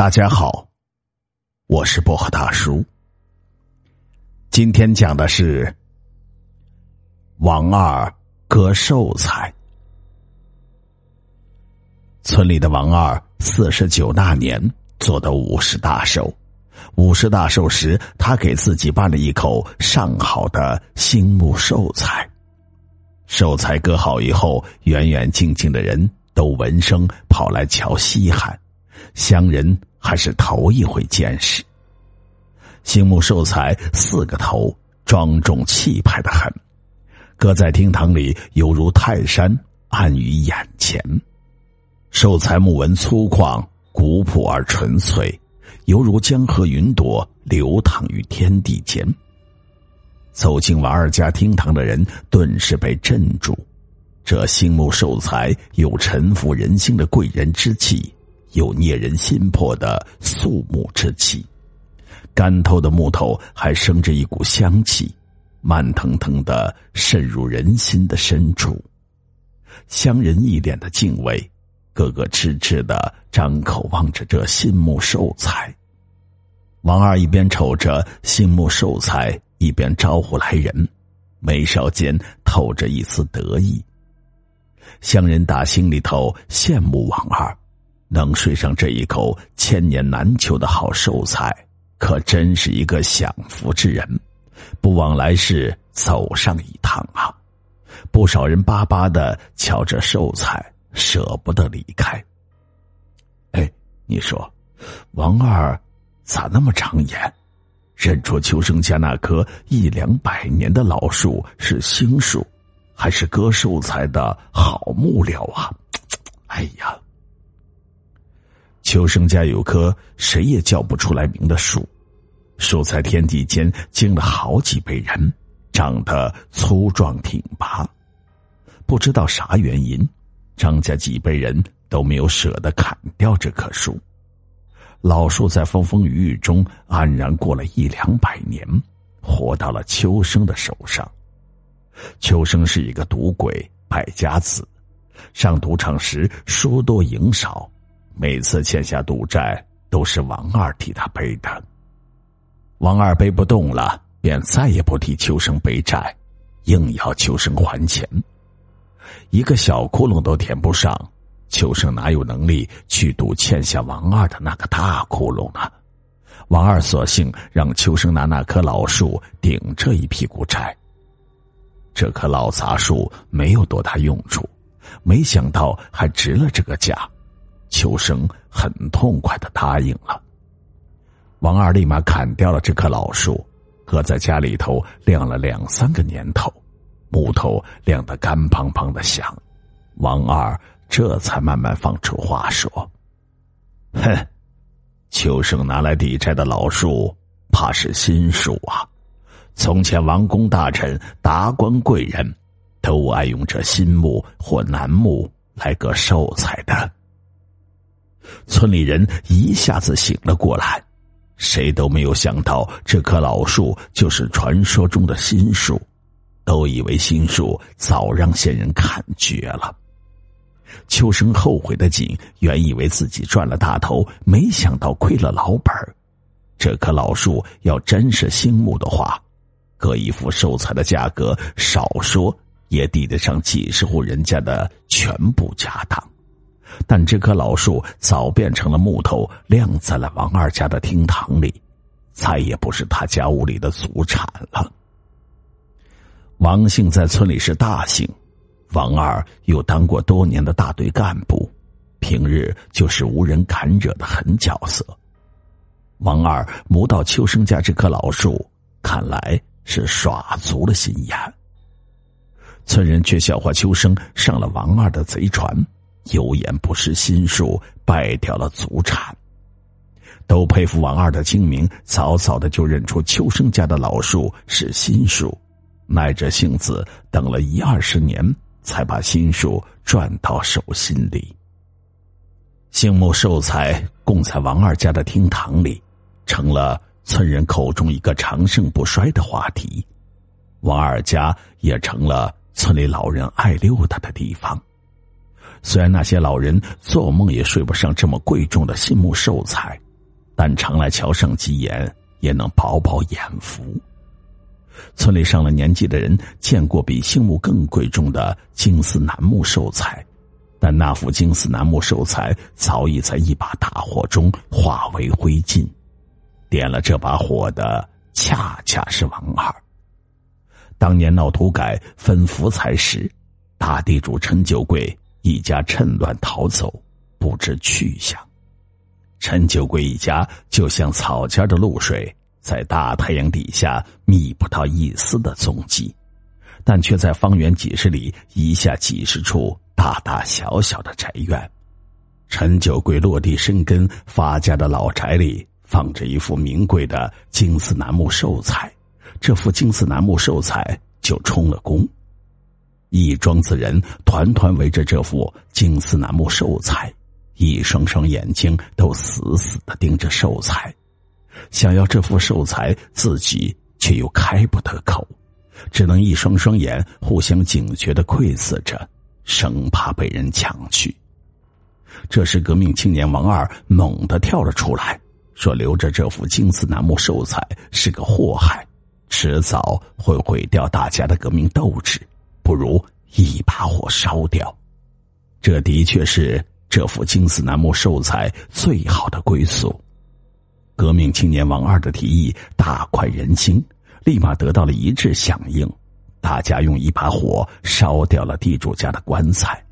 大家好，我是薄荷大叔。今天讲的是王二割寿材。村里的王二四十九那年做的五十大寿，五十大寿时，他给自己办了一口上好的新木寿材。寿材割好以后，远远近近的人都闻声跑来瞧稀罕，乡人还是头一回见识。新木寿材四个头，庄重气派的很，搁在厅堂里犹如泰山安于眼前。寿材木纹粗犷、古朴而纯粹，犹如江河云朵流淌于天地间。走进王二家厅堂的人顿时被镇住。这新木寿材有沉浮人心的贵人之气，有捏人心魄的肃穆之气。干透的木头还生着一股香气，慢腾腾的渗入人心的深处。乡人一脸的敬畏。个个痴痴的张口望着这新木寿材，王二一边瞅着新木寿材，一边招呼来人，眉梢间透着一丝得意。乡人打心里头羡慕王二，能睡上这一口千年难求的好寿材，可真是一个享福之人，不枉来世走上一趟啊！不少人巴巴的瞧着寿材。舍不得离开。哎，你说，王二咋那么长眼，认出秋生家那棵一两百年的老树是新树，还是割寿材的好木料啊？哎呀，秋生家有棵谁也叫不出来名的树，树在天地间经了好几辈人，长得粗壮挺拔，不知道啥原因。张家几辈人都没有舍得砍掉这棵树，老树在风风雨雨中安然过了一两百年，活到了秋生的手上。秋生是一个赌鬼败家子，上赌场时输多赢少，每次欠下赌债都是王二替他背的。王二背不动了，便再也不替秋生背债，硬要秋生还钱。一个小窟窿都填不上，秋生哪有能力去赌欠下王二的那个大窟窿呢？王二索性让秋生拿那棵老树顶这一屁股债。这棵老杂树没有多大用处，没想到还值了这个价，秋生很痛快的答应了。王二立马砍掉了这棵老树，搁在家里头晾了两三个年头。木头晾得干滂滂的响，王二这才慢慢放出话说：“哼，秋生拿来抵债的老树，怕是新树啊。从前王公大臣、达官贵人，都爱用这新木或楠木来割寿材的。”村里人一下子醒了过来，谁都没有想到这棵老树就是传说中的新树。都以为新树早让先人砍绝了。秋生后悔的紧，原以为自己赚了大头，没想到亏了老本这棵老树要真是新木的话，割一副寿材的价格，少说也抵得上几十户人家的全部家当。但这棵老树早变成了木头，晾在了王二家的厅堂里，再也不是他家屋里的祖产了。王姓在村里是大姓，王二又当过多年的大队干部，平日就是无人敢惹的狠角色。王二摸到秋生家这棵老树，看来是耍足了心眼。村人却笑话秋生上了王二的贼船，有眼不识心术，败掉了祖产。都佩服王二的精明，早早的就认出秋生家的老树是新树。耐着性子等了一二十年，才把新树赚到手心里。杏木寿材供在王二家的厅堂里，成了村人口中一个长盛不衰的话题。王二家也成了村里老人爱溜达的地方。虽然那些老人做梦也睡不上这么贵重的杏木寿材，但常来桥上几眼，也能饱饱眼福。村里上了年纪的人见过比杏木更贵重的金丝楠木寿材，但那幅金丝楠木寿材早已在一把大火中化为灰烬。点了这把火的，恰恰是王二。当年闹土改分福财时，大地主陈九贵一家趁乱逃走，不知去向。陈九贵一家就像草尖的露水。在大太阳底下觅不到一丝的踪迹，但却在方圆几十里一下几十处大大小小的宅院。陈九贵落地生根发家的老宅里，放着一副名贵的金丝楠木寿材，这副金丝楠木寿材就充了公。一庄子人团团围着这幅金丝楠木寿材，一双双眼睛都死死的盯着寿材。想要这副寿材，自己却又开不得口，只能一双双眼互相警觉的窥视着，生怕被人抢去。这时，革命青年王二猛地跳了出来，说：“留着这副金丝楠木寿材是个祸害，迟早会毁掉大家的革命斗志，不如一把火烧掉。”这的确是这副金丝楠木寿材最好的归宿。革命青年王二的提议大快人心，立马得到了一致响应。大家用一把火烧掉了地主家的棺材。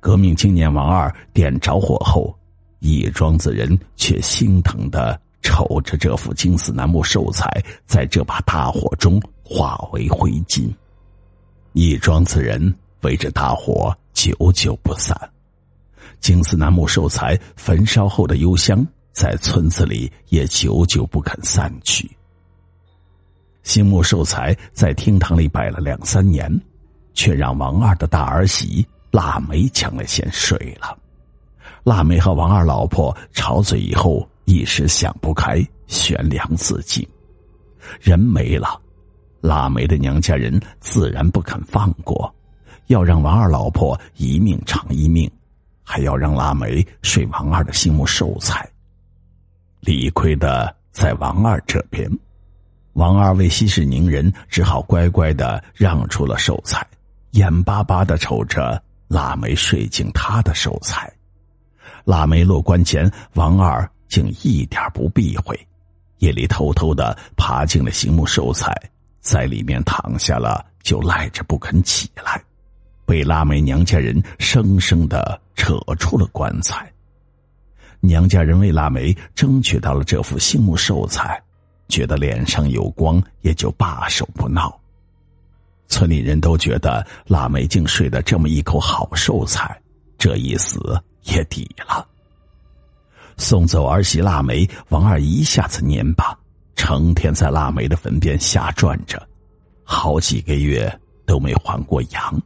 革命青年王二点着火后，一庄子人却心疼的瞅着这副金丝楠木寿材在这把大火中化为灰烬。一庄子人围着大火久久不散，金丝楠木寿材焚烧后的幽香。在村子里也久久不肯散去。新木寿材在厅堂里摆了两三年，却让王二的大儿媳腊梅抢了先睡了。腊梅和王二老婆吵嘴以后，一时想不开，悬梁自尽。人没了，腊梅的娘家人自然不肯放过，要让王二老婆一命偿一命，还要让腊梅睡王二的新木寿材。理亏的在王二这边，王二为息事宁人，只好乖乖的让出了寿材，眼巴巴的瞅着腊梅睡进他的寿材。腊梅落棺前，王二竟一点不避讳，夜里偷偷的爬进了醒目寿材，在里面躺下了，就赖着不肯起来，被腊梅娘家人生生的扯出了棺材。娘家人为腊梅争取到了这副杏木寿材，觉得脸上有光，也就罢手不闹。村里人都觉得腊梅竟睡得这么一口好寿材，这一死也抵了。送走儿媳腊梅，王二一下子蔫巴，成天在腊梅的坟边瞎转着，好几个月都没还过阳。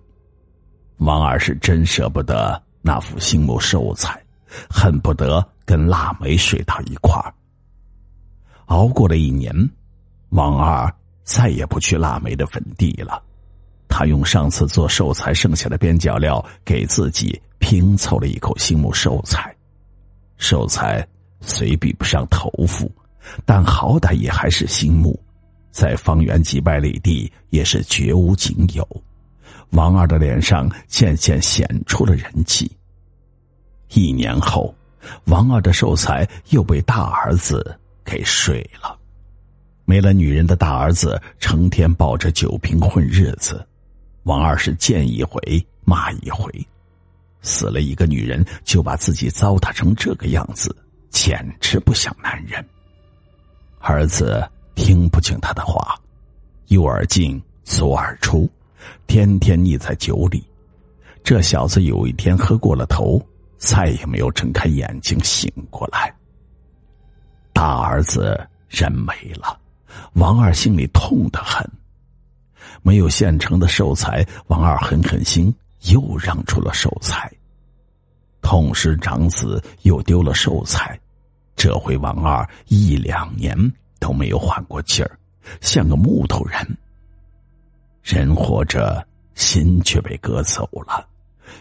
王二是真舍不得那副杏木寿材。恨不得跟腊梅睡到一块儿。熬过了一年，王二再也不去腊梅的坟地了。他用上次做寿材剩下的边角料，给自己拼凑了一口新木寿材。寿材虽比不上头腹，但好歹也还是新木，在方圆几百里地也是绝无仅有。王二的脸上渐渐显出了人气。一年后，王二的寿材又被大儿子给睡了。没了女人的大儿子成天抱着酒瓶混日子，王二是见一回骂一回。死了一个女人，就把自己糟蹋成这个样子，简直不像男人。儿子听不进他的话，右耳进左耳出，天天腻在酒里。这小子有一天喝过了头。再也没有睁开眼睛醒过来。大儿子人没了，王二心里痛得很。没有现成的寿材，王二狠狠心，又让出了寿材。痛失长子，又丢了寿材，这回王二一两年都没有缓过劲儿，像个木头人。人活着，心却被割走了。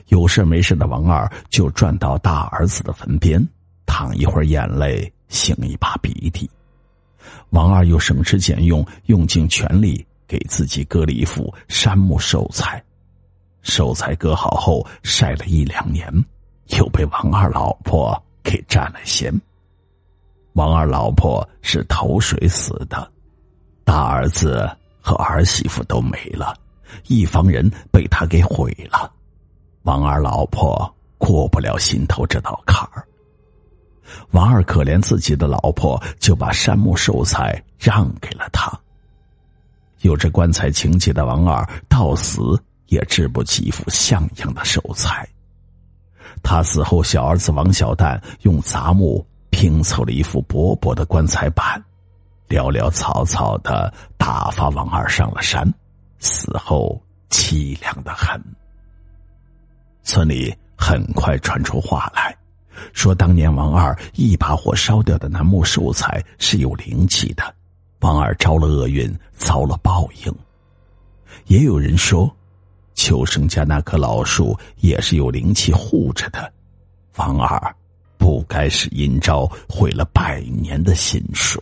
有事没事的王二就转到大儿子的坟边，淌一会儿眼泪，擤一把鼻涕。王二又省吃俭用，用尽全力给自己割了一副杉木寿材。寿材割好后晒了一两年，又被王二老婆给占了先。王二老婆是投水死的，大儿子和儿媳妇都没了，一房人被他给毁了。王二老婆过不了心头这道坎儿。王二可怜自己的老婆，就把山木寿材让给了他。有着棺材情节的王二，到死也织不起一副像样的寿材。他死后，小儿子王小蛋用杂木拼凑了一副薄薄的棺材板，潦潦草草的打发王二上了山，死后凄凉的很。村里很快传出话来。说当年王二一把火烧掉的楠木寿材是有灵气的，王二招了厄运，遭了报应。也有人说，秋生家那棵老树也是有灵气护着的，王二不该是阴招毁了百年的心术。